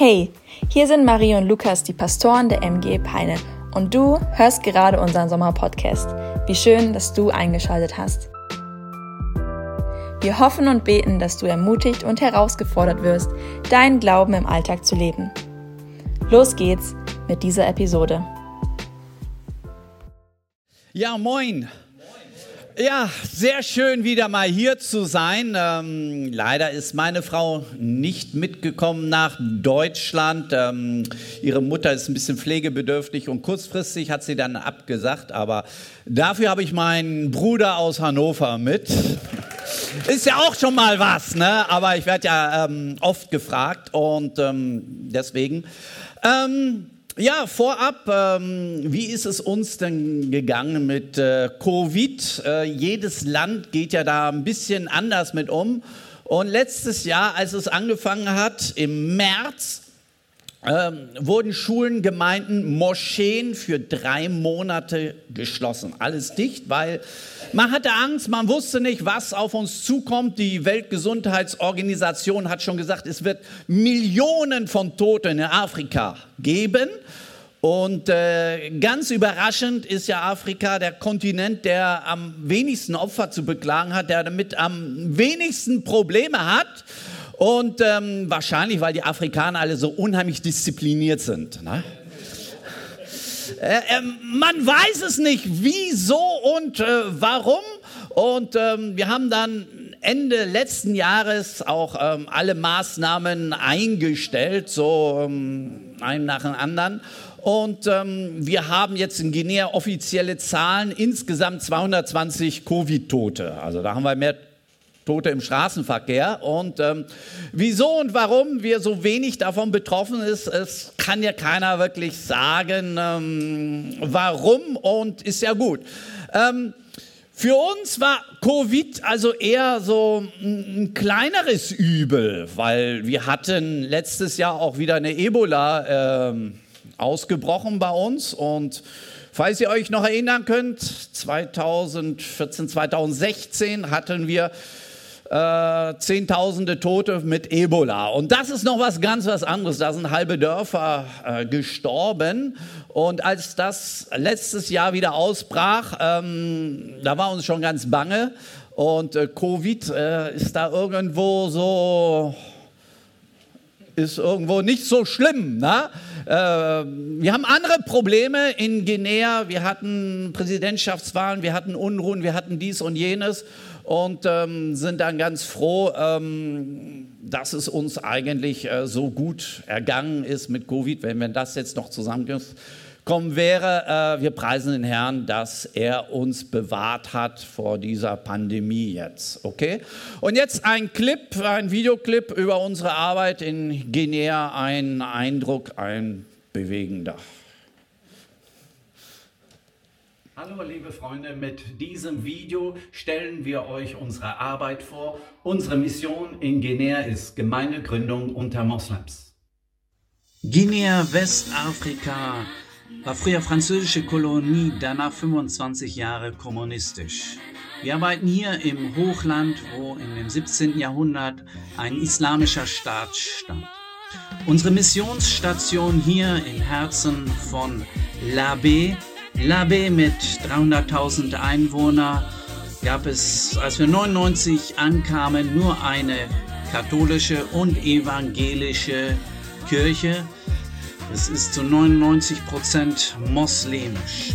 Hey, hier sind Marie und Lukas, die Pastoren der MG Peine und du hörst gerade unseren Sommerpodcast. Wie schön, dass du eingeschaltet hast. Wir hoffen und beten, dass du ermutigt und herausgefordert wirst, deinen Glauben im Alltag zu leben. Los geht's mit dieser Episode. Ja, moin. Ja, sehr schön wieder mal hier zu sein. Ähm, leider ist meine Frau nicht mitgekommen nach Deutschland. Ähm, ihre Mutter ist ein bisschen pflegebedürftig und kurzfristig hat sie dann abgesagt. Aber dafür habe ich meinen Bruder aus Hannover mit. Ist ja auch schon mal was, ne? Aber ich werde ja ähm, oft gefragt und ähm, deswegen. Ähm, ja, vorab, ähm, wie ist es uns denn gegangen mit äh, Covid? Äh, jedes Land geht ja da ein bisschen anders mit um. Und letztes Jahr, als es angefangen hat, im März, ähm, wurden Schulen, Gemeinden, Moscheen für drei Monate geschlossen. Alles dicht, weil man hatte Angst, man wusste nicht, was auf uns zukommt. Die Weltgesundheitsorganisation hat schon gesagt, es wird Millionen von Toten in Afrika geben. Und äh, ganz überraschend ist ja Afrika der Kontinent, der am wenigsten Opfer zu beklagen hat, der damit am wenigsten Probleme hat. Und ähm, wahrscheinlich, weil die Afrikaner alle so unheimlich diszipliniert sind. Ne? Äh, äh, man weiß es nicht, wieso und äh, warum. Und ähm, wir haben dann Ende letzten Jahres auch ähm, alle Maßnahmen eingestellt, so ähm, einen nach dem anderen. Und ähm, wir haben jetzt in Guinea offizielle Zahlen, insgesamt 220 Covid-Tote. Also da haben wir mehr Tote im Straßenverkehr. Und ähm, wieso und warum wir so wenig davon betroffen ist, es kann ja keiner wirklich sagen, ähm, warum und ist ja gut. Ähm, für uns war Covid also eher so ein kleineres Übel, weil wir hatten letztes Jahr auch wieder eine Ebola äh, ausgebrochen bei uns und Falls ihr euch noch erinnern könnt, 2014, 2016 hatten wir äh, Zehntausende Tote mit Ebola. Und das ist noch was ganz was anderes. Da sind halbe Dörfer äh, gestorben. Und als das letztes Jahr wieder ausbrach, ähm, da war uns schon ganz bange. Und äh, Covid äh, ist da irgendwo so ist irgendwo nicht so schlimm. Ne? Äh, wir haben andere Probleme in Guinea. Wir hatten Präsidentschaftswahlen, wir hatten Unruhen, wir hatten dies und jenes und ähm, sind dann ganz froh, ähm, dass es uns eigentlich äh, so gut ergangen ist mit Covid, wenn wir das jetzt noch zusammengekommen wäre. Äh, wir preisen den Herrn, dass er uns bewahrt hat vor dieser Pandemie jetzt. Okay? Und jetzt ein Clip, ein Videoclip über unsere Arbeit in Guinea, ein Eindruck, ein bewegender. Hallo liebe Freunde, mit diesem Video stellen wir euch unsere Arbeit vor. Unsere Mission in Guinea ist Gemeindegründung unter Moslems. Guinea, Westafrika, war früher französische Kolonie, danach 25 Jahre kommunistisch. Wir arbeiten hier im Hochland, wo in dem 17. Jahrhundert ein islamischer Staat stand. Unsere Missionsstation hier im Herzen von Labé Labe mit 300.000 Einwohnern gab es, als wir 99 ankamen, nur eine katholische und evangelische Kirche. Es ist zu 99 Prozent moslemisch.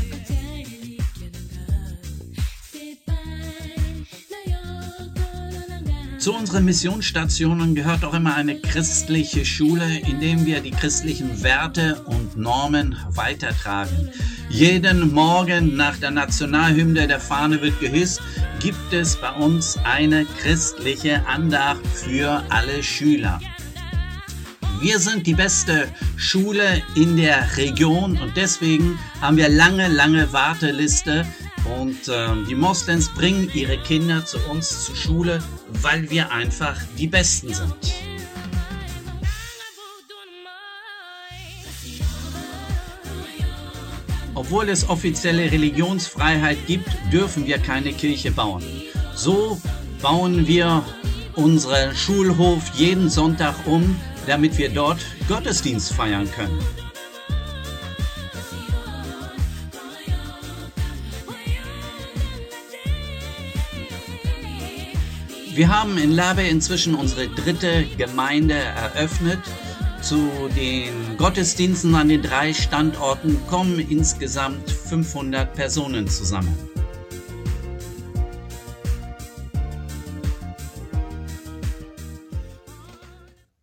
Zu unseren Missionsstationen gehört auch immer eine christliche Schule, in der wir die christlichen Werte und Normen weitertragen. Jeden Morgen nach der Nationalhymne der Fahne wird gehisst, gibt es bei uns eine christliche Andacht für alle Schüler. Wir sind die beste Schule in der Region und deswegen haben wir lange, lange Warteliste und äh, die Moslems bringen ihre Kinder zu uns zur Schule, weil wir einfach die Besten sind. Obwohl es offizielle Religionsfreiheit gibt, dürfen wir keine Kirche bauen. So bauen wir unseren Schulhof jeden Sonntag um damit wir dort Gottesdienst feiern können. Wir haben in Labe inzwischen unsere dritte Gemeinde eröffnet. Zu den Gottesdiensten an den drei Standorten kommen insgesamt 500 Personen zusammen.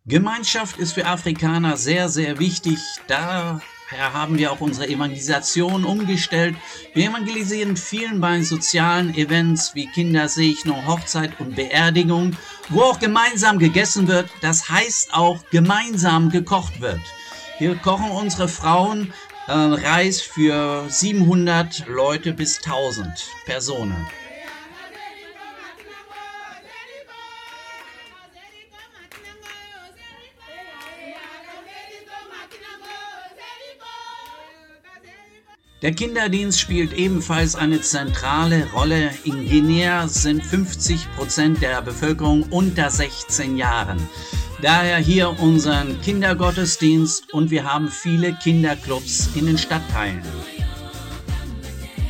Gemeinschaft ist für Afrikaner sehr, sehr wichtig. Da Daher haben wir auch unsere Evangelisation umgestellt. Wir evangelisieren vielen bei sozialen Events wie Kindersegnung, Hochzeit und Beerdigung, wo auch gemeinsam gegessen wird. Das heißt auch gemeinsam gekocht wird. Hier kochen unsere Frauen äh, Reis für 700 Leute bis 1000 Personen. Der Kinderdienst spielt ebenfalls eine zentrale Rolle. In Guinea sind 50 Prozent der Bevölkerung unter 16 Jahren. Daher hier unseren Kindergottesdienst und wir haben viele Kinderclubs in den Stadtteilen.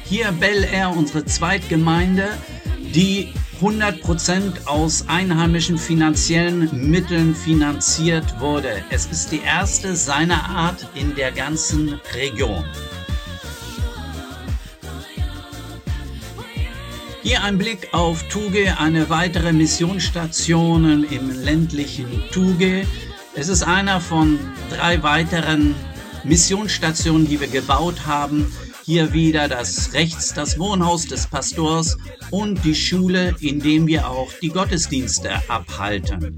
Hier Bel Air, unsere Zweitgemeinde, die 100% aus einheimischen finanziellen Mitteln finanziert wurde. Es ist die erste seiner Art in der ganzen Region. Hier ein Blick auf Tuge, eine weitere Missionsstation im ländlichen Tuge. Es ist einer von drei weiteren Missionsstationen, die wir gebaut haben. Hier wieder das rechts das Wohnhaus des Pastors und die Schule, in dem wir auch die Gottesdienste abhalten.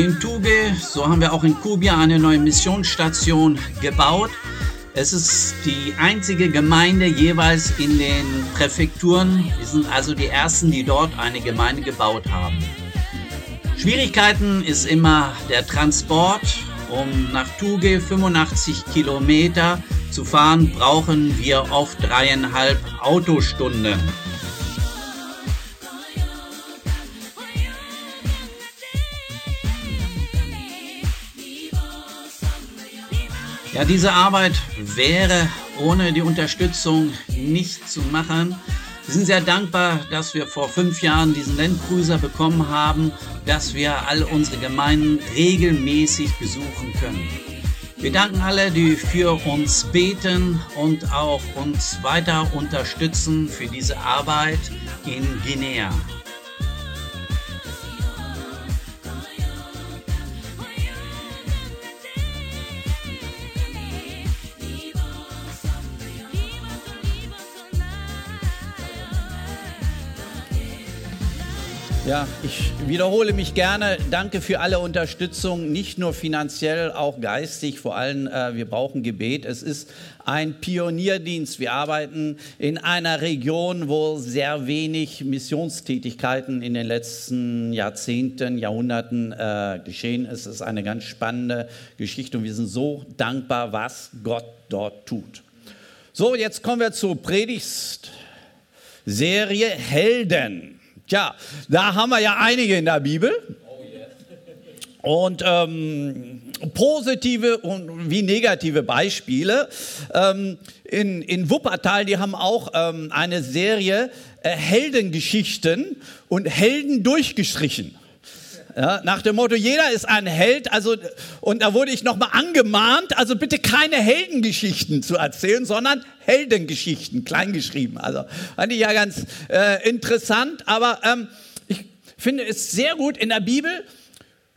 In Tuge, so haben wir auch in Kubia eine neue Missionsstation gebaut. Es ist die einzige Gemeinde jeweils in den Präfekturen. Wir sind also die ersten, die dort eine Gemeinde gebaut haben. Schwierigkeiten ist immer der Transport. Um nach Tuge 85 Kilometer zu fahren, brauchen wir oft dreieinhalb Autostunden. Ja, diese Arbeit wäre ohne die Unterstützung nicht zu machen. Wir sind sehr dankbar, dass wir vor fünf Jahren diesen Landcruiser bekommen haben, dass wir all unsere Gemeinden regelmäßig besuchen können. Wir danken alle, die für uns beten und auch uns weiter unterstützen für diese Arbeit in Guinea. Ja, ich wiederhole mich gerne. Danke für alle Unterstützung, nicht nur finanziell, auch geistig. Vor allem, äh, wir brauchen Gebet. Es ist ein Pionierdienst. Wir arbeiten in einer Region, wo sehr wenig Missionstätigkeiten in den letzten Jahrzehnten, Jahrhunderten äh, geschehen ist. Es ist eine ganz spannende Geschichte und wir sind so dankbar, was Gott dort tut. So, jetzt kommen wir zur Predigtserie Helden. Tja, da haben wir ja einige in der Bibel. Und ähm, positive und wie negative Beispiele. Ähm, in, in Wuppertal, die haben auch ähm, eine Serie äh, Heldengeschichten und Helden durchgestrichen. Ja, nach dem Motto, jeder ist ein Held. Also, und da wurde ich nochmal angemahnt, also bitte keine Heldengeschichten zu erzählen, sondern Heldengeschichten, kleingeschrieben. Also fand ich ja ganz äh, interessant. Aber ähm, ich finde es sehr gut in der Bibel.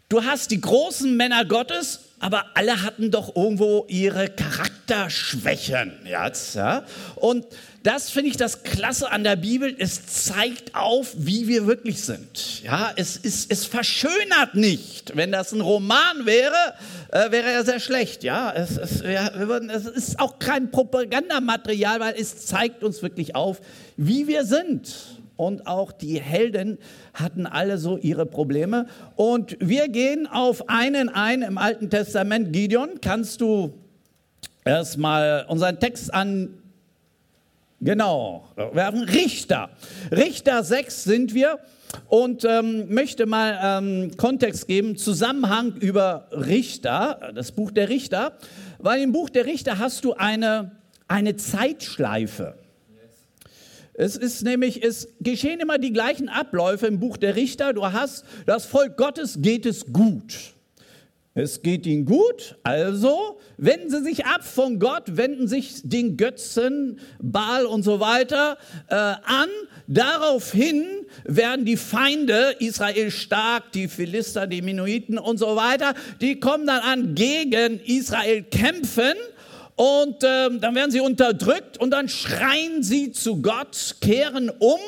Du hast die großen Männer Gottes, aber alle hatten doch irgendwo ihre Charakter. Charakterschwächen. Jetzt, ja? Und das finde ich das Klasse an der Bibel. Es zeigt auf, wie wir wirklich sind. Ja, es, ist, es verschönert nicht. Wenn das ein Roman wäre, äh, wäre er sehr schlecht. Ja, es, es, ja, es ist auch kein Propagandamaterial, weil es zeigt uns wirklich auf, wie wir sind. Und auch die Helden hatten alle so ihre Probleme. Und wir gehen auf einen ein im Alten Testament. Gideon, kannst du erstmal unseren Text an Genau, wir haben Richter. Richter 6 sind wir und ähm, möchte mal ähm, Kontext geben, Zusammenhang über Richter, das Buch der Richter, weil im Buch der Richter hast du eine, eine Zeitschleife. Es ist nämlich, es geschehen immer die gleichen Abläufe im Buch der Richter. Du hast, das Volk Gottes geht es gut. Es geht ihnen gut, also wenden sie sich ab von Gott, wenden sich den Götzen, Baal und so weiter äh, an. Daraufhin werden die Feinde Israel stark, die Philister, die Minoiten und so weiter, die kommen dann an, gegen Israel kämpfen. Und äh, dann werden sie unterdrückt und dann schreien sie zu Gott, kehren um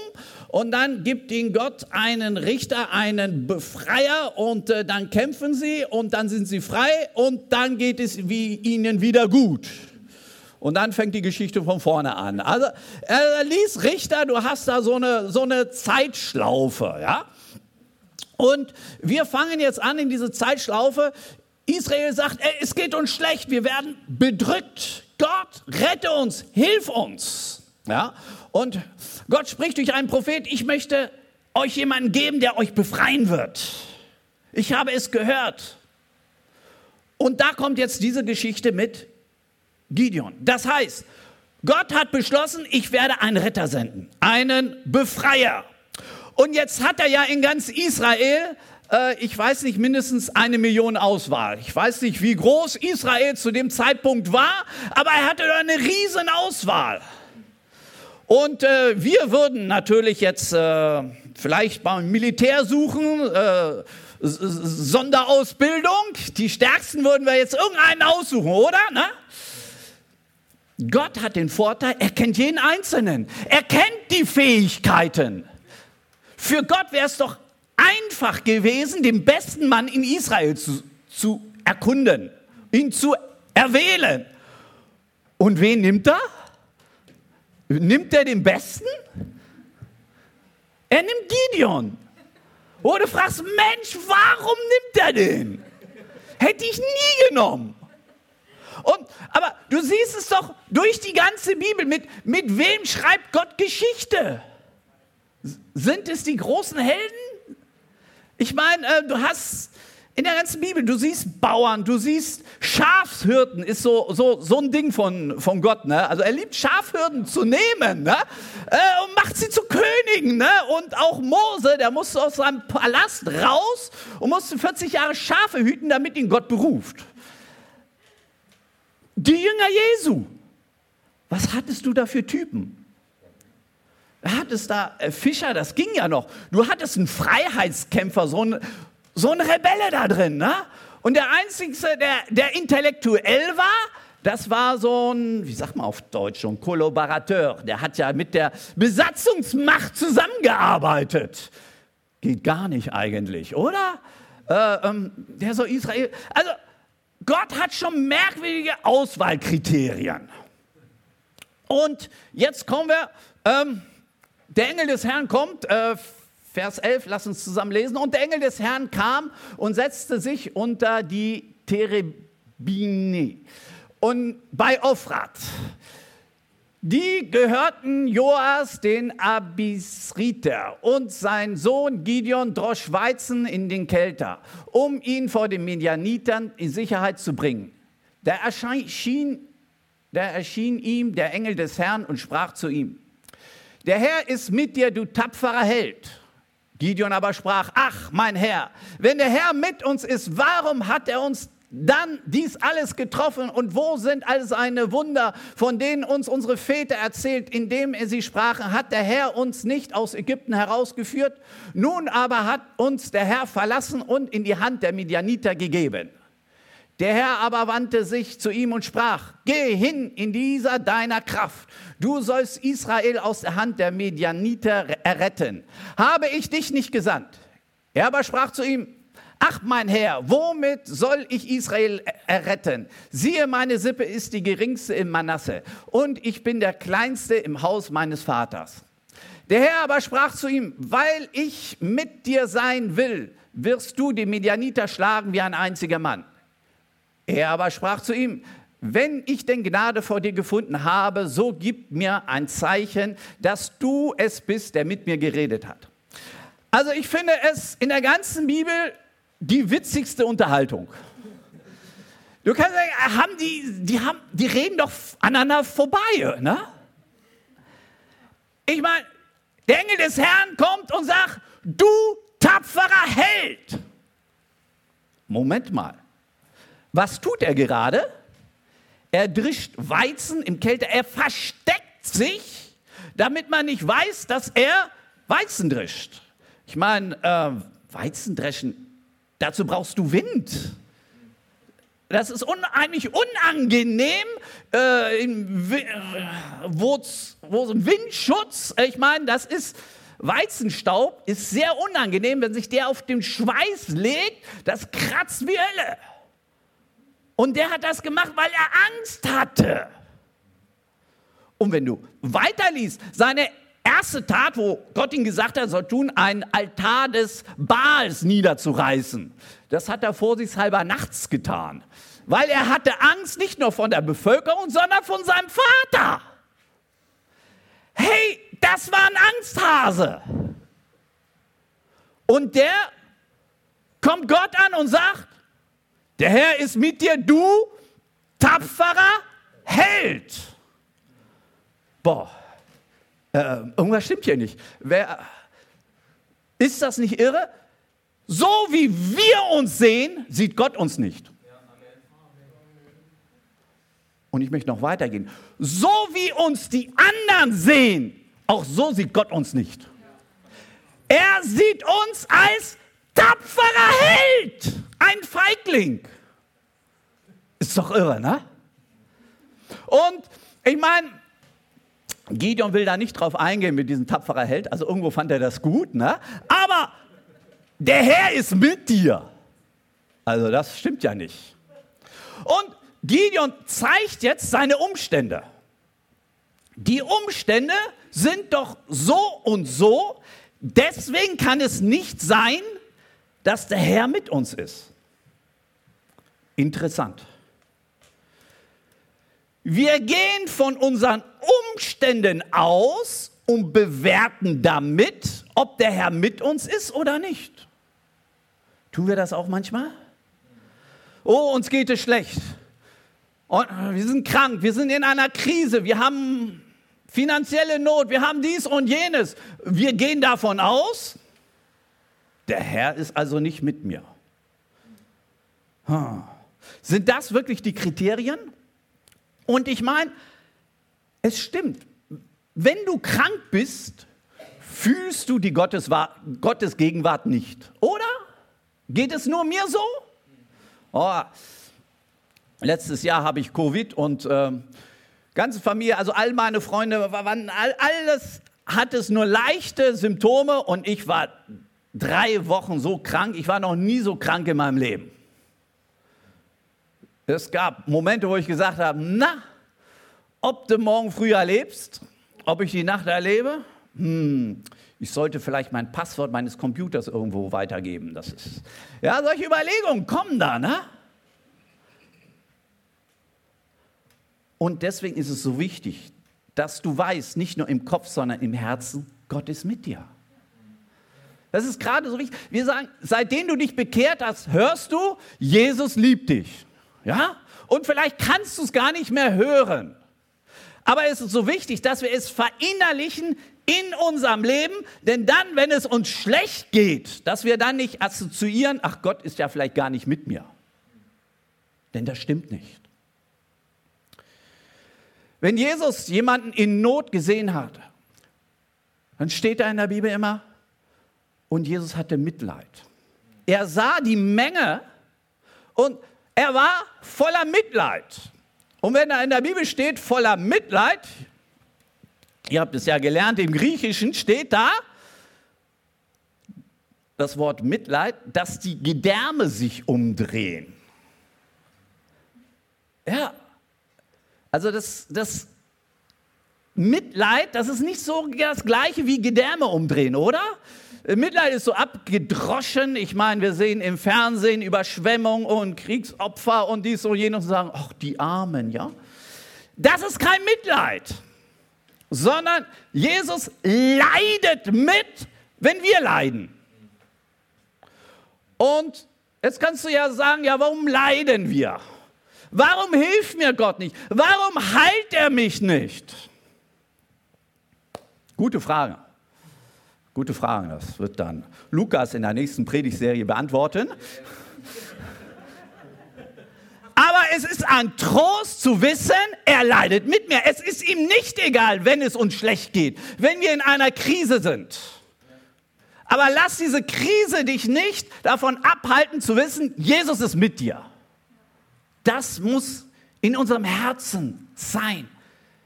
und dann gibt ihnen Gott einen Richter, einen Befreier und äh, dann kämpfen sie und dann sind sie frei und dann geht es wie ihnen wieder gut. Und dann fängt die Geschichte von vorne an. Also er ließ Richter, du hast da so eine, so eine Zeitschlaufe, ja. Und wir fangen jetzt an in diese Zeitschlaufe. Israel sagt, ey, es geht uns schlecht, wir werden bedrückt. Gott, rette uns, hilf uns. Ja? Und Gott spricht durch einen Prophet, ich möchte euch jemanden geben, der euch befreien wird. Ich habe es gehört. Und da kommt jetzt diese Geschichte mit Gideon. Das heißt, Gott hat beschlossen, ich werde einen Retter senden, einen Befreier. Und jetzt hat er ja in ganz Israel, äh, ich weiß nicht, mindestens eine Million Auswahl. Ich weiß nicht, wie groß Israel zu dem Zeitpunkt war, aber er hatte eine riesen Auswahl. Und äh, wir würden natürlich jetzt äh, vielleicht beim Militär suchen, äh, Sonderausbildung. Die stärksten würden wir jetzt irgendeinen aussuchen, oder? Ne? Gott hat den Vorteil, er kennt jeden Einzelnen. Er kennt die Fähigkeiten. Für Gott wäre es doch einfach gewesen, den besten Mann in Israel zu, zu erkunden, ihn zu erwählen. Und wen nimmt er? Nimmt er den Besten? Er nimmt Gideon. Oder du fragst, Mensch, warum nimmt er den? Hätte ich nie genommen. Und, aber du siehst es doch durch die ganze Bibel. Mit, mit wem schreibt Gott Geschichte? Sind es die großen Helden? Ich meine, äh, du hast in der ganzen Bibel, du siehst Bauern, du siehst Schafhirten, ist so, so, so ein Ding von, von Gott. Ne? Also er liebt Schafhirten zu nehmen ne? Äh, und macht sie zu Königen. Ne? Und auch Mose, der musste aus seinem Palast raus und musste 40 Jahre Schafe hüten, damit ihn Gott beruft. Die Jünger Jesu, was hattest du da für Typen? Hattest da äh, Fischer, das ging ja noch. Du hattest einen Freiheitskämpfer, so einen, so ein Rebelle da drin. Ne? Und der Einzige, der, der intellektuell war, das war so ein, wie sagt man auf Deutsch, so ein Kollaborateur. Der hat ja mit der Besatzungsmacht zusammengearbeitet. Geht gar nicht eigentlich, oder? Äh, ähm, der so Israel. Also, Gott hat schon merkwürdige Auswahlkriterien. Und jetzt kommen wir, ähm, der Engel des Herrn kommt, äh, Vers 11, lass uns zusammen lesen. Und der Engel des Herrn kam und setzte sich unter die Terebine und bei Ophrat. Die gehörten Joas, den Abisriter, und sein Sohn Gideon drosch Weizen in den Kelter, um ihn vor den Medianitern in Sicherheit zu bringen. Da erschien, da erschien ihm der Engel des Herrn und sprach zu ihm, der Herr ist mit dir, du tapferer Held. Gideon aber sprach, ach mein Herr, wenn der Herr mit uns ist, warum hat er uns dann dies alles getroffen und wo sind all seine Wunder, von denen uns unsere Väter erzählt, indem er sie sprachen, hat der Herr uns nicht aus Ägypten herausgeführt, nun aber hat uns der Herr verlassen und in die Hand der Midianiter gegeben. Der Herr aber wandte sich zu ihm und sprach, geh hin in dieser deiner Kraft. Du sollst Israel aus der Hand der Medianiter erretten. Habe ich dich nicht gesandt? Er aber sprach zu ihm, ach mein Herr, womit soll ich Israel erretten? Siehe, meine Sippe ist die geringste im Manasse und ich bin der kleinste im Haus meines Vaters. Der Herr aber sprach zu ihm, weil ich mit dir sein will, wirst du die Medianiter schlagen wie ein einziger Mann. Er aber sprach zu ihm, wenn ich denn Gnade vor dir gefunden habe, so gib mir ein Zeichen, dass du es bist, der mit mir geredet hat. Also ich finde es in der ganzen Bibel die witzigste Unterhaltung. Du kannst sagen, haben die, die, haben, die reden doch aneinander vorbei. Ne? Ich meine, der Engel des Herrn kommt und sagt, du tapferer Held. Moment mal. Was tut er gerade? Er drischt Weizen im Kälte. Er versteckt sich, damit man nicht weiß, dass er Weizen drischt. Ich meine, äh, Weizen dreschen, dazu brauchst du Wind. Das ist unheimlich unangenehm, äh, in, äh, wo, wo Windschutz, ich meine, das ist Weizenstaub, ist sehr unangenehm, wenn sich der auf den Schweiß legt, das kratzt wie Hölle. Und der hat das gemacht, weil er Angst hatte. Und wenn du weiterliest, seine erste Tat, wo Gott ihm gesagt hat, er soll tun, einen Altar des Baals niederzureißen, das hat er vorsichtshalber nachts getan. Weil er hatte Angst nicht nur von der Bevölkerung, sondern von seinem Vater. Hey, das war ein Angsthase. Und der kommt Gott an und sagt, der Herr ist mit dir, du tapferer Held. Boah, äh, irgendwas stimmt hier nicht. Wer, ist das nicht irre? So wie wir uns sehen, sieht Gott uns nicht. Und ich möchte noch weitergehen. So wie uns die anderen sehen, auch so sieht Gott uns nicht. Er sieht uns als tapferer Held, ein Feigling. Ist doch irre, ne? Und ich meine, Gideon will da nicht drauf eingehen mit diesem tapferer Held, also irgendwo fand er das gut, ne? Aber der Herr ist mit dir. Also das stimmt ja nicht. Und Gideon zeigt jetzt seine Umstände. Die Umstände sind doch so und so, deswegen kann es nicht sein, dass der Herr mit uns ist. Interessant. Wir gehen von unseren Umständen aus und bewerten damit, ob der Herr mit uns ist oder nicht. Tun wir das auch manchmal? Oh, uns geht es schlecht. Und wir sind krank, wir sind in einer Krise, wir haben finanzielle Not, wir haben dies und jenes. Wir gehen davon aus, der Herr ist also nicht mit mir. Hm. Sind das wirklich die Kriterien? Und ich meine, es stimmt, wenn du krank bist, fühlst du die Gottes, Gottes Gegenwart nicht, oder? Geht es nur mir so? Oh, letztes Jahr habe ich Covid und äh, ganze Familie, also all meine Freunde, alles hat es nur leichte Symptome und ich war drei Wochen so krank. Ich war noch nie so krank in meinem Leben. Es gab Momente, wo ich gesagt habe, na, ob du morgen früh erlebst, ob ich die Nacht erlebe, hm, ich sollte vielleicht mein Passwort meines Computers irgendwo weitergeben. Das ist, ja, solche Überlegungen kommen da, ne? Und deswegen ist es so wichtig, dass du weißt, nicht nur im Kopf, sondern im Herzen, Gott ist mit dir. Das ist gerade so wichtig. Wir sagen, seitdem du dich bekehrt hast, hörst du, Jesus liebt dich. Ja? Und vielleicht kannst du es gar nicht mehr hören. Aber es ist so wichtig, dass wir es verinnerlichen in unserem Leben, denn dann, wenn es uns schlecht geht, dass wir dann nicht assoziieren, ach Gott ist ja vielleicht gar nicht mit mir. Denn das stimmt nicht. Wenn Jesus jemanden in Not gesehen hat, dann steht da in der Bibel immer, und Jesus hatte Mitleid. Er sah die Menge und Er war voller Mitleid. Und wenn da in der Bibel steht, voller Mitleid, ihr habt es ja gelernt, im Griechischen steht da das Wort Mitleid, dass die Gedärme sich umdrehen. Ja, also das, das Mitleid, das ist nicht so das gleiche wie Gedärme umdrehen, oder? Mitleid ist so abgedroschen. Ich meine, wir sehen im Fernsehen Überschwemmung und Kriegsopfer und dies und jenes und sagen, ach, die Armen, ja? Das ist kein Mitleid, sondern Jesus leidet mit, wenn wir leiden. Und jetzt kannst du ja sagen, ja, warum leiden wir? Warum hilft mir Gott nicht? Warum heilt er mich nicht? Gute Frage. Gute Frage. Das wird dann Lukas in der nächsten Predigtserie beantworten. Aber es ist ein Trost zu wissen, er leidet mit mir. Es ist ihm nicht egal, wenn es uns schlecht geht, wenn wir in einer Krise sind. Aber lass diese Krise dich nicht davon abhalten zu wissen, Jesus ist mit dir. Das muss in unserem Herzen sein.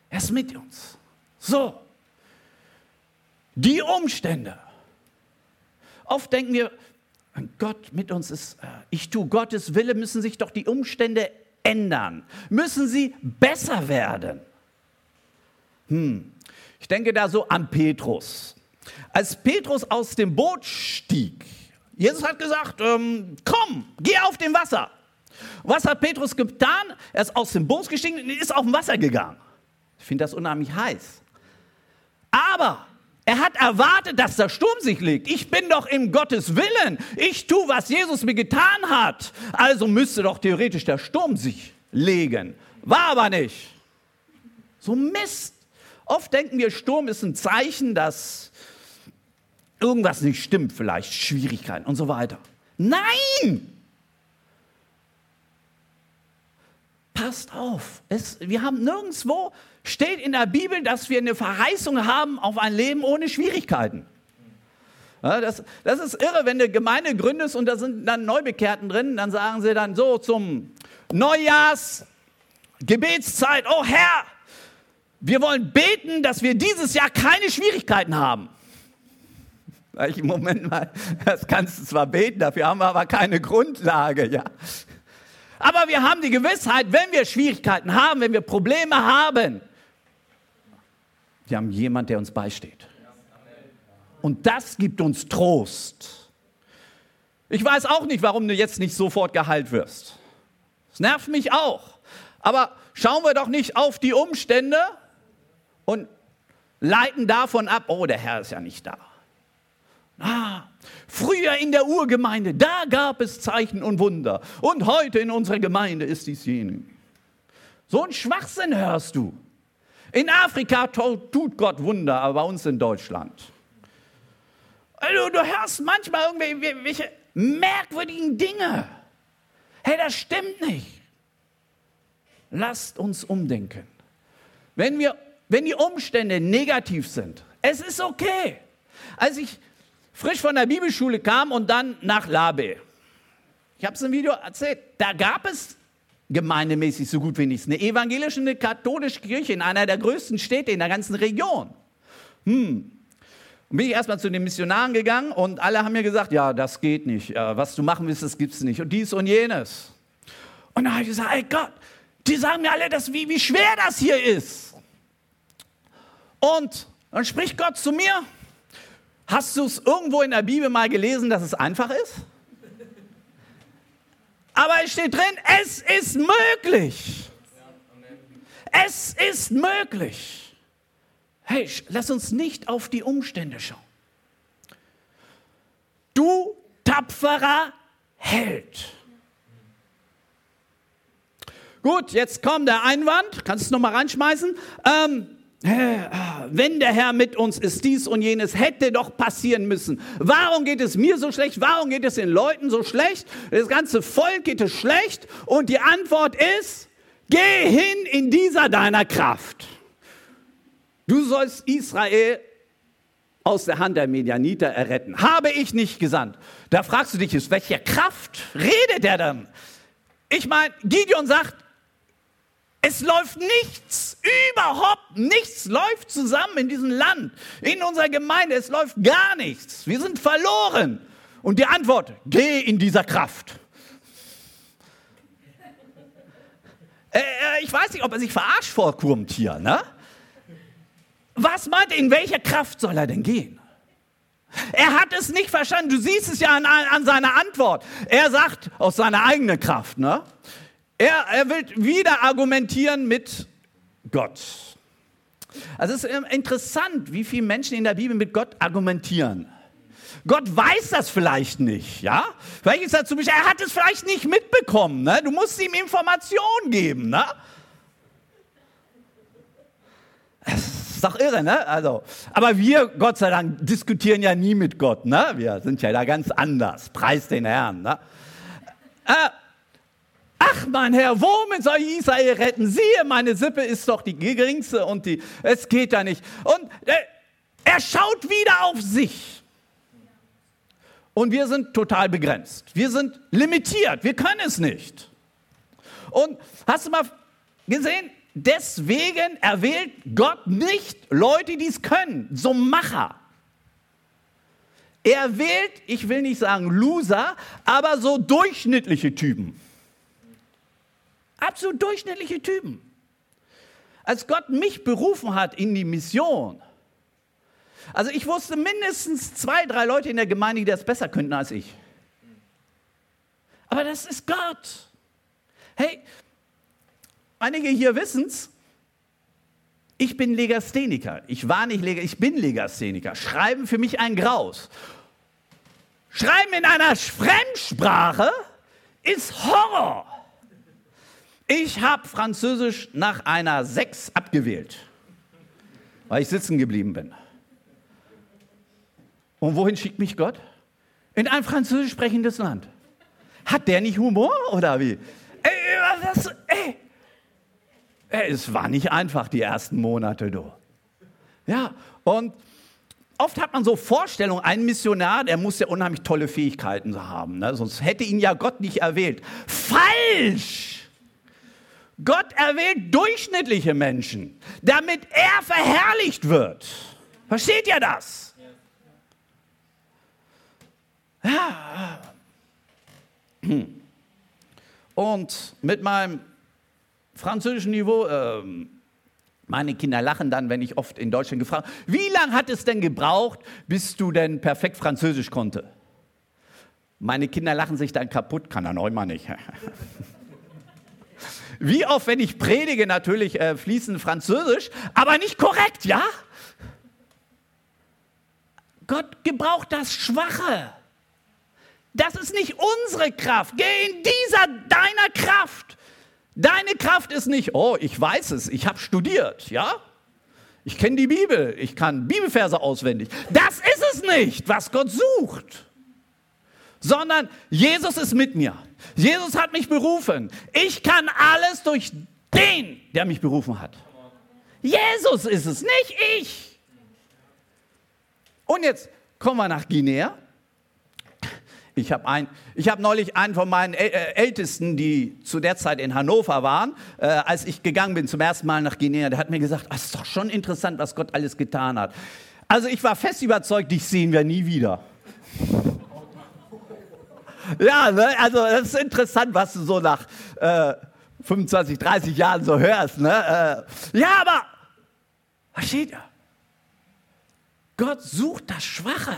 Er ist mit uns. So. Die Umstände. Oft denken wir, Gott mit uns ist, äh, ich tue Gottes Wille, müssen sich doch die Umstände ändern. Müssen sie besser werden. Hm. Ich denke da so an Petrus. Als Petrus aus dem Boot stieg, Jesus hat gesagt, ähm, komm, geh auf dem Wasser. Was hat Petrus getan? Er ist aus dem Boot gestiegen und ist auf dem Wasser gegangen. Ich finde das unheimlich heiß. Aber er hat erwartet, dass der Sturm sich legt. Ich bin doch im Gottes Willen. Ich tue, was Jesus mir getan hat. Also müsste doch theoretisch der Sturm sich legen. War aber nicht. So Mist. Oft denken wir, Sturm ist ein Zeichen, dass irgendwas nicht stimmt, vielleicht Schwierigkeiten und so weiter. Nein! Passt auf. Es, wir haben nirgendwo, steht in der Bibel, dass wir eine Verheißung haben auf ein Leben ohne Schwierigkeiten. Ja, das, das ist irre, wenn du Gemeinde gründest und da sind dann Neubekehrten drin, dann sagen sie dann so zum Neujahrsgebetszeit, oh Herr, wir wollen beten, dass wir dieses Jahr keine Schwierigkeiten haben. Ich, Moment mal, das kannst du zwar beten, dafür haben wir aber keine Grundlage, ja. Aber wir haben die Gewissheit, wenn wir Schwierigkeiten haben, wenn wir Probleme haben, wir haben jemanden, der uns beisteht. Und das gibt uns Trost. Ich weiß auch nicht, warum du jetzt nicht sofort geheilt wirst. Das nervt mich auch. Aber schauen wir doch nicht auf die Umstände und leiten davon ab, oh, der Herr ist ja nicht da. Ah, früher in der Urgemeinde, da gab es Zeichen und Wunder. Und heute in unserer Gemeinde ist dies jene. So ein Schwachsinn hörst du. In Afrika tut Gott Wunder, aber bei uns in Deutschland. Also, du hörst manchmal irgendwelche merkwürdigen Dinge. Hey, das stimmt nicht. Lasst uns umdenken. Wenn, wir, wenn die Umstände negativ sind, es ist okay. Als ich frisch von der Bibelschule kam und dann nach Labe. Ich habe es im Video erzählt. Da gab es gemeindemäßig so gut wie nichts. Eine evangelische, eine katholische Kirche in einer der größten Städte in der ganzen Region. Hm. Und bin ich erstmal zu den Missionaren gegangen und alle haben mir gesagt, ja, das geht nicht. Was du machen willst, das gibt es nicht. Und dies und jenes. Und dann habe ich gesagt, ey Gott, die sagen mir alle, dass, wie, wie schwer das hier ist. Und dann spricht Gott zu mir Hast du es irgendwo in der Bibel mal gelesen, dass es einfach ist? Aber es steht drin, es ist möglich. Es ist möglich. Hey, lass uns nicht auf die Umstände schauen. Du tapferer Held. Gut, jetzt kommt der Einwand. Kannst du es nochmal reinschmeißen? Ähm, wenn der Herr mit uns ist, dies und jenes hätte doch passieren müssen. Warum geht es mir so schlecht? Warum geht es den Leuten so schlecht? Das ganze Volk geht es schlecht. Und die Antwort ist, geh hin in dieser deiner Kraft. Du sollst Israel aus der Hand der Medianiter erretten. Habe ich nicht gesandt. Da fragst du dich, aus welcher Kraft redet er dann? ich meine, Gideon sagt, es läuft nichts, überhaupt nichts läuft zusammen in diesem Land, in unserer Gemeinde, es läuft gar nichts. Wir sind verloren. Und die Antwort, geh in dieser Kraft. Äh, äh, ich weiß nicht, ob er sich verarscht vorkommt hier. Ne? Was meint er, in welcher Kraft soll er denn gehen? Er hat es nicht verstanden. Du siehst es ja an, an seiner Antwort. Er sagt aus seiner eigenen Kraft. Ne? Er, er will wieder argumentieren mit Gott. Also es ist interessant, wie viele Menschen in der Bibel mit Gott argumentieren. Gott weiß das vielleicht nicht, ja? Vielleicht ist er zu er hat es vielleicht nicht mitbekommen, ne? Du musst ihm Informationen geben, ne? Das ist doch irre, ne? Also, aber wir, Gott sei Dank, diskutieren ja nie mit Gott, ne? Wir sind ja da ganz anders. Preis den Herrn, ne? Äh, Ach, mein Herr, womit soll ich Israel retten? Siehe, meine Sippe ist doch die geringste und die, es geht ja nicht. Und äh, er schaut wieder auf sich. Und wir sind total begrenzt. Wir sind limitiert. Wir können es nicht. Und hast du mal gesehen? Deswegen erwählt Gott nicht Leute, die es können, so Macher. Er wählt, ich will nicht sagen Loser, aber so durchschnittliche Typen. Absolut durchschnittliche Typen. Als Gott mich berufen hat in die Mission, also ich wusste mindestens zwei, drei Leute in der Gemeinde, die das besser könnten als ich. Aber das ist Gott. Hey, einige hier wissen es. Ich bin Legastheniker. Ich war nicht Legastheniker, ich bin Legastheniker. Schreiben für mich ein Graus. Schreiben in einer Fremdsprache ist Horror. Ich habe Französisch nach einer 6 abgewählt, weil ich sitzen geblieben bin. Und wohin schickt mich Gott? In ein französisch sprechendes Land. Hat der nicht Humor oder wie? Ey, was, ey. Es war nicht einfach die ersten Monate, du. Ja, und oft hat man so Vorstellungen, ein Missionar, der muss ja unheimlich tolle Fähigkeiten haben, ne? sonst hätte ihn ja Gott nicht erwählt. Falsch! Gott erwählt durchschnittliche Menschen, damit er verherrlicht wird. Versteht ihr das? Ja. Und mit meinem französischen Niveau, äh, meine Kinder lachen dann, wenn ich oft in Deutschland gefragt wie lange hat es denn gebraucht, bis du denn perfekt Französisch konnte? Meine Kinder lachen sich dann kaputt, kann er Neumann nicht. Wie oft, wenn ich predige, natürlich äh, fließend Französisch, aber nicht korrekt, ja? Gott gebraucht das Schwache. Das ist nicht unsere Kraft. Geh in dieser deiner Kraft. Deine Kraft ist nicht, oh, ich weiß es, ich habe studiert, ja? Ich kenne die Bibel, ich kann Bibelverse auswendig. Das ist es nicht, was Gott sucht. Sondern Jesus ist mit mir. Jesus hat mich berufen. Ich kann alles durch den, der mich berufen hat. Jesus ist es, nicht ich. Und jetzt kommen wir nach Guinea. Ich habe hab neulich einen von meinen äh, Ältesten, die zu der Zeit in Hannover waren, äh, als ich gegangen bin zum ersten Mal nach Guinea, der hat mir gesagt, es ist doch schon interessant, was Gott alles getan hat. Also ich war fest überzeugt, dich sehen wir nie wieder. Ja, ne? also es ist interessant, was du so nach äh, 25, 30 Jahren so hörst. Ne? Äh, ja, aber, was steht da? Gott sucht das Schwache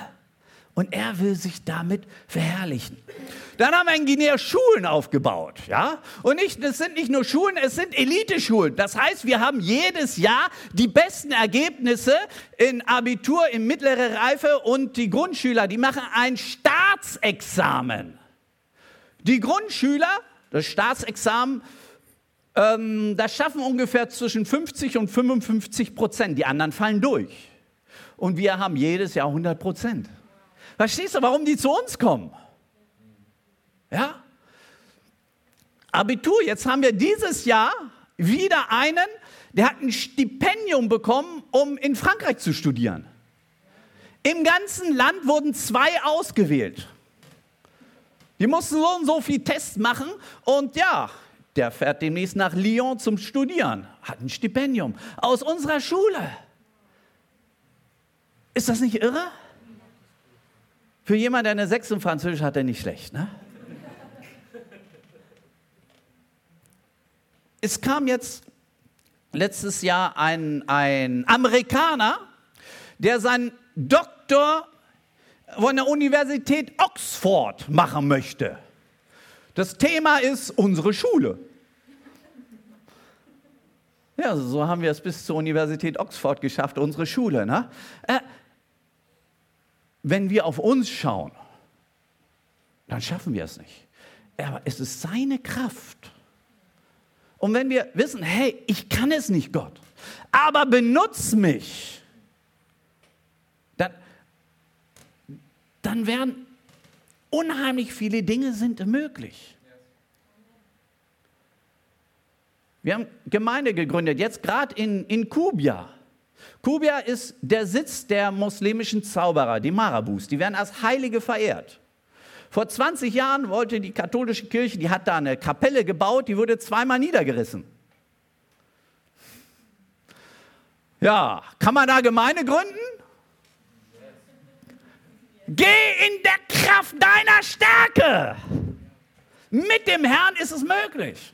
und er will sich damit verherrlichen. Dann haben wir in Guinea Schulen aufgebaut, ja? Und nicht, es sind nicht nur Schulen, es sind Eliteschulen. Das heißt, wir haben jedes Jahr die besten Ergebnisse in Abitur, in mittlere Reife und die Grundschüler, die machen ein Staatsexamen. Die Grundschüler, das Staatsexamen, ähm, das schaffen ungefähr zwischen 50 und 55 Prozent. Die anderen fallen durch. Und wir haben jedes Jahr 100 Prozent. Verstehst du, warum die zu uns kommen? Ja? Abitur, jetzt haben wir dieses Jahr wieder einen, der hat ein Stipendium bekommen, um in Frankreich zu studieren. Im ganzen Land wurden zwei ausgewählt. Die mussten so und so viel Tests machen und ja, der fährt demnächst nach Lyon zum Studieren, hat ein Stipendium aus unserer Schule. Ist das nicht irre? Für jemanden, der eine 6 in Französisch hat, der nicht schlecht, ne? Es kam jetzt letztes Jahr ein, ein Amerikaner, der seinen Doktor von der Universität Oxford machen möchte. Das Thema ist unsere Schule. Ja, so haben wir es bis zur Universität Oxford geschafft, unsere Schule. Ne? Äh, wenn wir auf uns schauen, dann schaffen wir es nicht. Aber es ist seine Kraft. Und wenn wir wissen, hey, ich kann es nicht, Gott, aber benutz mich, dann werden unheimlich viele Dinge sind möglich. Wir haben Gemeinde gegründet, jetzt gerade in, in Kubia. Kubia ist der Sitz der muslimischen Zauberer, die Marabus. Die werden als Heilige verehrt. Vor 20 Jahren wollte die katholische Kirche, die hat da eine Kapelle gebaut, die wurde zweimal niedergerissen. Ja, kann man da Gemeinde gründen? Geh in der Kraft deiner Stärke. Mit dem Herrn ist es möglich.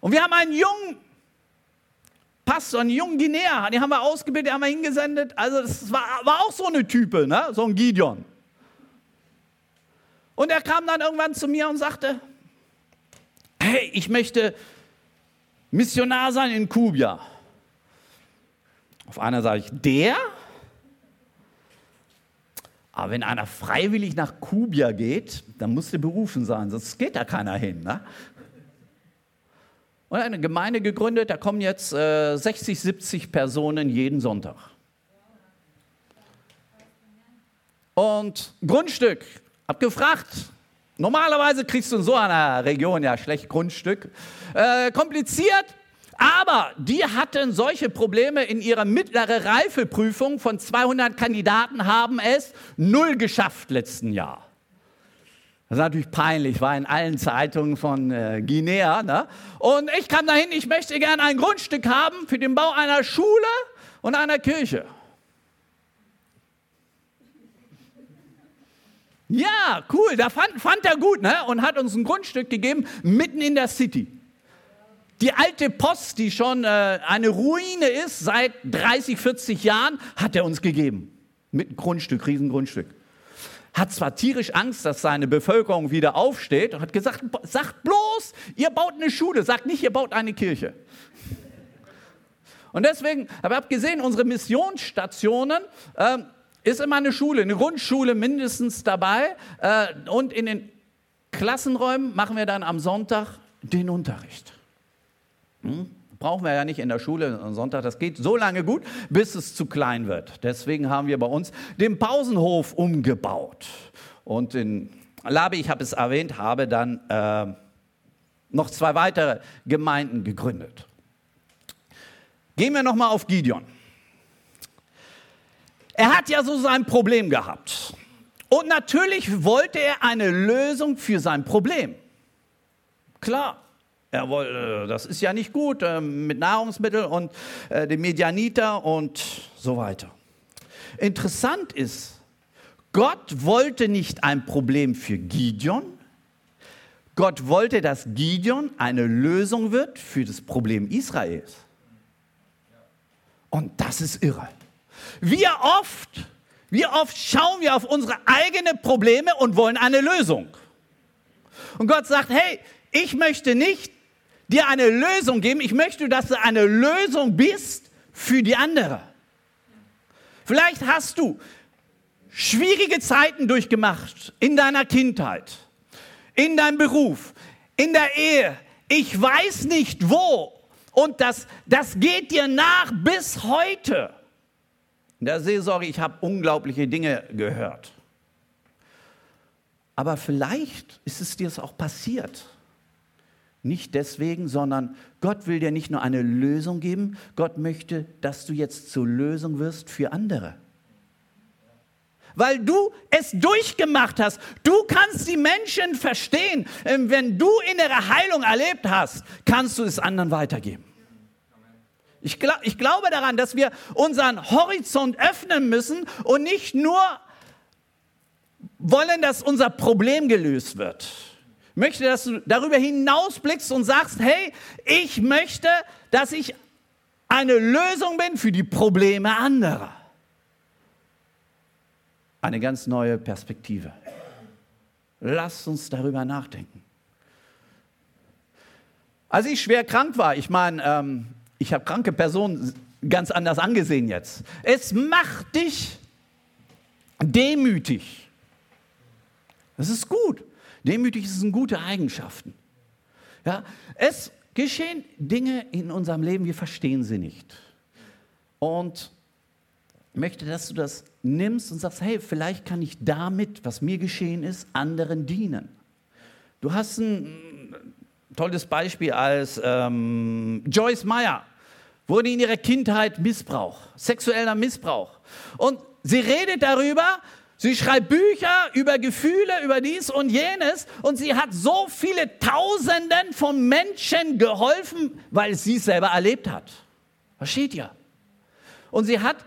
Und wir haben einen jungen Pastor, einen jungen Guinea, den haben wir ausgebildet, den haben wir hingesendet. Also das war, war auch so eine Type, ne? so ein Gideon. Und er kam dann irgendwann zu mir und sagte, hey, ich möchte Missionar sein in Kubia. Auf einer sage ich, der? Aber wenn einer freiwillig nach Kubia geht, dann muss der berufen sein, sonst geht da keiner hin. Ne? Und eine Gemeinde gegründet, da kommen jetzt äh, 60, 70 Personen jeden Sonntag. Und Grundstück, hab gefragt, normalerweise kriegst du in so einer Region ja schlecht Grundstück. Äh, kompliziert, aber die hatten solche Probleme in ihrer mittleren Reifeprüfung von 200 Kandidaten haben es null geschafft letzten Jahr. Das ist natürlich peinlich, war in allen Zeitungen von äh, Guinea. Ne? Und ich kam dahin, ich möchte gerne ein Grundstück haben für den Bau einer Schule und einer Kirche. Ja, cool, da fand, fand er gut ne? und hat uns ein Grundstück gegeben, mitten in der City. Die alte Post, die schon äh, eine Ruine ist seit 30, 40 Jahren, hat er uns gegeben. Mit einem Grundstück, Riesengrundstück hat zwar tierisch Angst, dass seine Bevölkerung wieder aufsteht und hat gesagt, sagt bloß, ihr baut eine Schule, sagt nicht, ihr baut eine Kirche. Und deswegen, aber ihr habt gesehen, unsere Missionsstationen äh, ist immer eine Schule, eine Grundschule mindestens dabei. Äh, und in den Klassenräumen machen wir dann am Sonntag den Unterricht. Hm? brauchen wir ja nicht in der Schule am Sonntag. Das geht so lange gut, bis es zu klein wird. Deswegen haben wir bei uns den Pausenhof umgebaut. Und in Labe, ich habe es erwähnt, habe dann äh, noch zwei weitere Gemeinden gegründet. Gehen wir nochmal auf Gideon. Er hat ja so sein Problem gehabt. Und natürlich wollte er eine Lösung für sein Problem. Klar, er wollte, das ist ja nicht gut äh, mit Nahrungsmitteln und äh, dem Medianiter und so weiter. Interessant ist, Gott wollte nicht ein Problem für Gideon. Gott wollte, dass Gideon eine Lösung wird für das Problem Israels. Und das ist irre. Wie oft, wie oft schauen wir auf unsere eigenen Probleme und wollen eine Lösung. Und Gott sagt, hey, ich möchte nicht, dir eine Lösung geben. Ich möchte, dass du eine Lösung bist für die andere. Vielleicht hast du schwierige Zeiten durchgemacht in deiner Kindheit, in deinem Beruf, in der Ehe. Ich weiß nicht wo. Und das, das geht dir nach bis heute. In der Seelsorge, ich habe unglaubliche Dinge gehört. Aber vielleicht ist es dir auch passiert nicht deswegen, sondern Gott will dir nicht nur eine Lösung geben, Gott möchte, dass du jetzt zur Lösung wirst für andere. weil du es durchgemacht hast. Du kannst die Menschen verstehen. Ähm, wenn du innere Heilung erlebt hast, kannst du es anderen weitergeben. Ich, glaub, ich glaube daran, dass wir unseren Horizont öffnen müssen und nicht nur wollen, dass unser Problem gelöst wird. Möchte, dass du darüber hinausblickst und sagst, hey, ich möchte, dass ich eine Lösung bin für die Probleme anderer. Eine ganz neue Perspektive. Lass uns darüber nachdenken. Als ich schwer krank war, ich meine, ähm, ich habe kranke Personen ganz anders angesehen jetzt. Es macht dich demütig. Das ist gut. Demütig sind gute Eigenschaften. Ja, es geschehen Dinge in unserem Leben, wir verstehen sie nicht. Und ich möchte, dass du das nimmst und sagst, hey, vielleicht kann ich damit, was mir geschehen ist, anderen dienen. Du hast ein tolles Beispiel als ähm, Joyce Meyer, wurde in ihrer Kindheit Missbrauch, sexueller Missbrauch. Und sie redet darüber, Sie schreibt Bücher über Gefühle, über dies und jenes und sie hat so viele Tausenden von Menschen geholfen, weil sie es selber erlebt hat. Versteht ihr? Und sie hat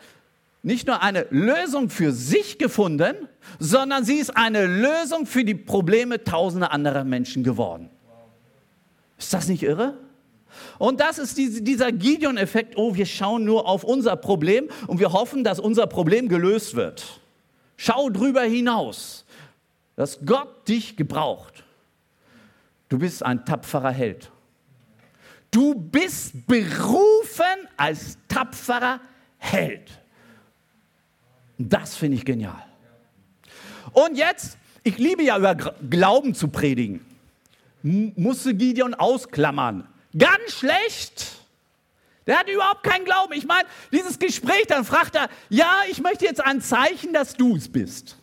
nicht nur eine Lösung für sich gefunden, sondern sie ist eine Lösung für die Probleme tausender anderer Menschen geworden. Ist das nicht irre? Und das ist dieser Gideon-Effekt, oh, wir schauen nur auf unser Problem und wir hoffen, dass unser Problem gelöst wird. Schau drüber hinaus, dass Gott dich gebraucht. Du bist ein tapferer Held. Du bist berufen als tapferer Held. Das finde ich genial. Und jetzt, ich liebe ja über Glauben zu predigen. musste Gideon ausklammern. Ganz schlecht. Der hat überhaupt keinen Glauben. Ich meine, dieses Gespräch, dann fragt er, ja, ich möchte jetzt ein Zeichen, dass du es bist.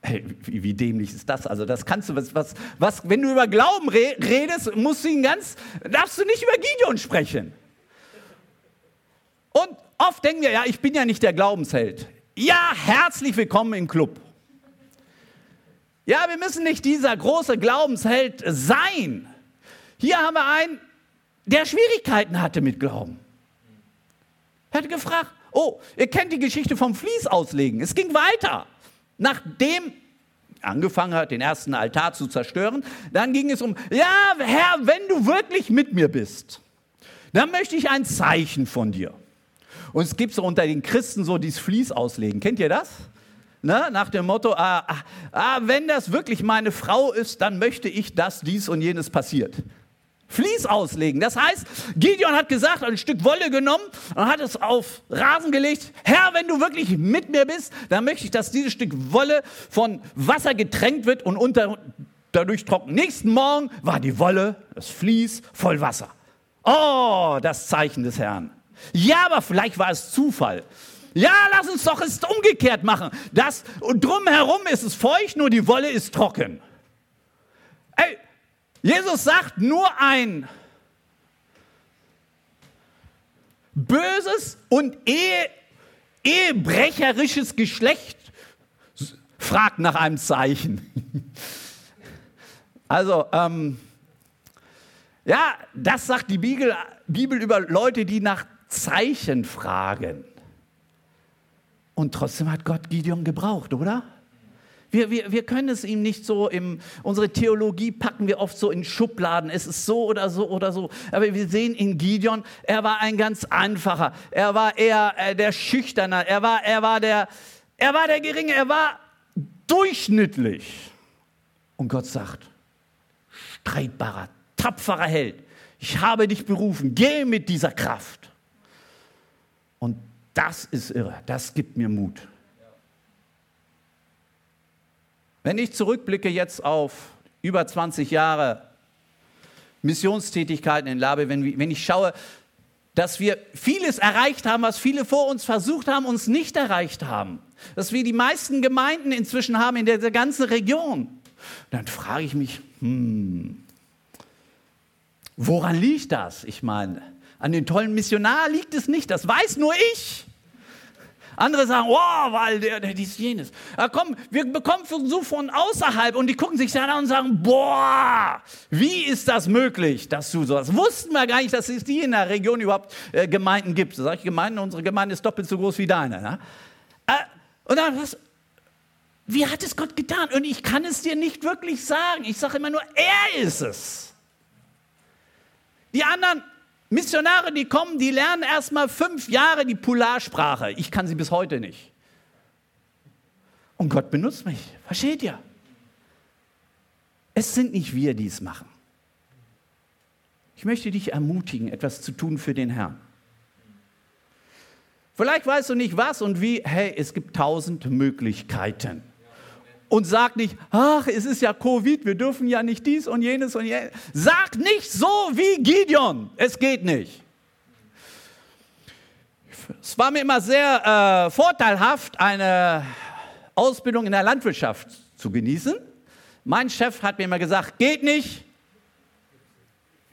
Hey, wie, wie, dämlich ist das? Also das kannst du, was, was, was wenn du über Glauben re redest, musst du ihn ganz, darfst du nicht über Gideon sprechen. Und oft denken wir, ja, ich bin ja nicht der Glaubensheld. Ja, herzlich willkommen im Club. Ja, wir müssen nicht dieser große Glaubensheld sein. Hier haben wir einen, der Schwierigkeiten hatte mit Glauben. Er hat gefragt, oh, ihr kennt die Geschichte vom Vlies auslegen. Es ging weiter. Nachdem angefangen hat, den ersten Altar zu zerstören, dann ging es um, ja, Herr, wenn du wirklich mit mir bist, dann möchte ich ein Zeichen von dir. Und es gibt so unter den Christen so dieses Vlies auslegen. Kennt ihr das? Ne? Nach dem Motto, ah, ah, ah, wenn das wirklich meine Frau ist, dann möchte ich, dass dies und jenes passiert. Vlies auslegen. Das heißt, Gideon hat gesagt, ein Stück Wolle genommen und hat es auf Rasen gelegt. Herr, wenn du wirklich mit mir bist, dann möchte ich, dass dieses Stück Wolle von Wasser getränkt wird und unter, dadurch trocken. Nächsten Morgen war die Wolle, das Vlies, voll Wasser. Oh, das Zeichen des Herrn. Ja, aber vielleicht war es Zufall. Ja, lass uns doch es umgekehrt machen. Das, und drumherum ist es feucht, nur die Wolle ist trocken. Ey, Jesus sagt, nur ein böses und ehe, ehebrecherisches Geschlecht fragt nach einem Zeichen. Also, ähm, ja, das sagt die Bibel, Bibel über Leute, die nach Zeichen fragen. Und trotzdem hat Gott Gideon gebraucht, oder? Wir, wir, wir können es ihm nicht so im, unsere Theologie packen wir oft so in Schubladen. Es ist so oder so oder so. Aber wir sehen in Gideon, er war ein ganz einfacher. Er war eher äh, der Schüchterne. Er war, er war der, er war der Geringe. Er war durchschnittlich. Und Gott sagt, streitbarer, tapferer Held. Ich habe dich berufen. Geh mit dieser Kraft. Und das ist irre. Das gibt mir Mut. Wenn ich zurückblicke jetzt auf über 20 Jahre Missionstätigkeiten in Labe, wenn, wenn ich schaue, dass wir vieles erreicht haben, was viele vor uns versucht haben, uns nicht erreicht haben. Dass wir die meisten Gemeinden inzwischen haben in der, der ganzen Region. Dann frage ich mich, hm, woran liegt das? Ich meine, an den tollen Missionar liegt es nicht, das weiß nur ich. Andere sagen, oh, weil der, der dies, jenes. Aber komm, wir bekommen Versuch von außerhalb und die gucken sich dann an und sagen, boah, wie ist das möglich, dass du sowas? Wussten wir gar nicht, dass es die in der Region überhaupt äh, Gemeinden gibt. Da ich Gemeinden, unsere Gemeinde ist doppelt so groß wie deine. Ne? Äh, und dann, was, wie hat es Gott getan? Und ich kann es dir nicht wirklich sagen. Ich sage immer nur, er ist es. Die anderen Missionare, die kommen, die lernen erst mal fünf Jahre die Polarsprache. Ich kann sie bis heute nicht. Und Gott benutzt mich. Versteht ihr? Es sind nicht wir, die es machen. Ich möchte dich ermutigen, etwas zu tun für den Herrn. Vielleicht weißt du nicht was und wie. Hey, es gibt tausend Möglichkeiten und sag nicht, ach, es ist ja Covid, wir dürfen ja nicht dies und jenes und jenes. Sag nicht so wie Gideon. Es geht nicht. Es war mir immer sehr äh, vorteilhaft, eine Ausbildung in der Landwirtschaft zu genießen. Mein Chef hat mir immer gesagt, geht nicht,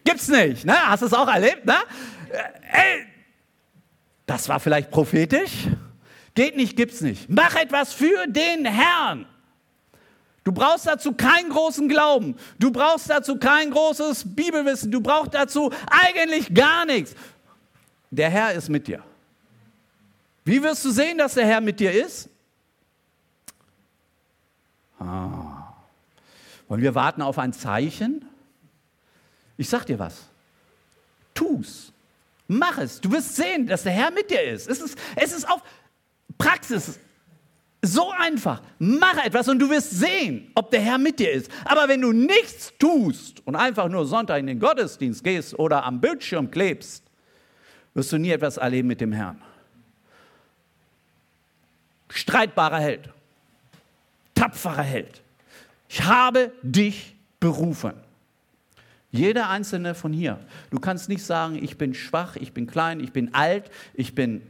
gibt's nicht. Ne? Hast du es auch erlebt? Ne? Äh, das war vielleicht prophetisch. Geht nicht, gibt's nicht. Mach etwas für den Herrn. Du brauchst dazu keinen großen Glauben. Du brauchst dazu kein großes Bibelwissen. Du brauchst dazu eigentlich gar nichts. Der Herr ist mit dir. Wie wirst du sehen, dass der Herr mit dir ist? Ah. Wollen wir warten auf ein Zeichen? Ich sag dir was. Tu's. Mach es. Du wirst sehen, dass der Herr mit dir ist. Es ist, es ist auf Praxis. So einfach. Mach etwas und du wirst sehen, ob der Herr mit dir ist. Aber wenn du nichts tust und einfach nur Sonntag in den Gottesdienst gehst oder am Bildschirm klebst, wirst du nie etwas erleben mit dem Herrn. Streitbarer Held. Tapferer Held. Ich habe dich berufen. Jeder einzelne von hier. Du kannst nicht sagen, ich bin schwach, ich bin klein, ich bin alt, ich bin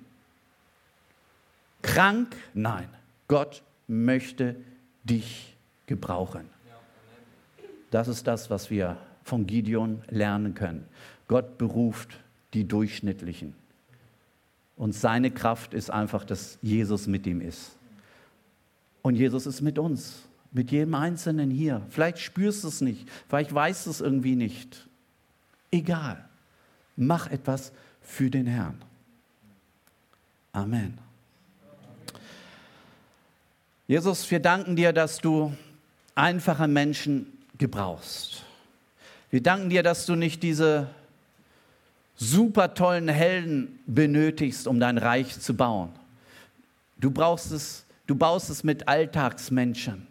krank. Nein. Gott möchte dich gebrauchen. Das ist das, was wir von Gideon lernen können. Gott beruft die Durchschnittlichen. Und seine Kraft ist einfach, dass Jesus mit ihm ist. Und Jesus ist mit uns, mit jedem Einzelnen hier. Vielleicht spürst du es nicht, vielleicht weißt du es irgendwie nicht. Egal. Mach etwas für den Herrn. Amen. Jesus, wir danken dir, dass du einfache Menschen gebrauchst. Wir danken dir, dass du nicht diese super tollen Helden benötigst, um dein Reich zu bauen. Du brauchst es, du baust es mit Alltagsmenschen.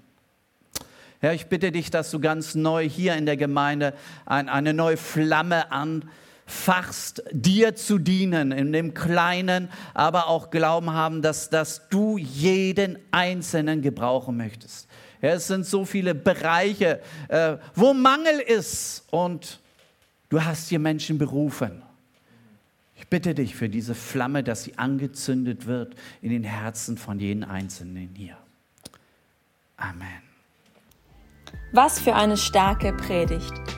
Herr, ich bitte dich, dass du ganz neu hier in der Gemeinde eine neue Flamme an fachst, dir zu dienen, in dem Kleinen, aber auch Glauben haben, dass, dass du jeden Einzelnen gebrauchen möchtest. Ja, es sind so viele Bereiche, äh, wo Mangel ist und du hast hier Menschen berufen. Ich bitte dich für diese Flamme, dass sie angezündet wird in den Herzen von jedem Einzelnen hier. Amen. Was für eine starke Predigt.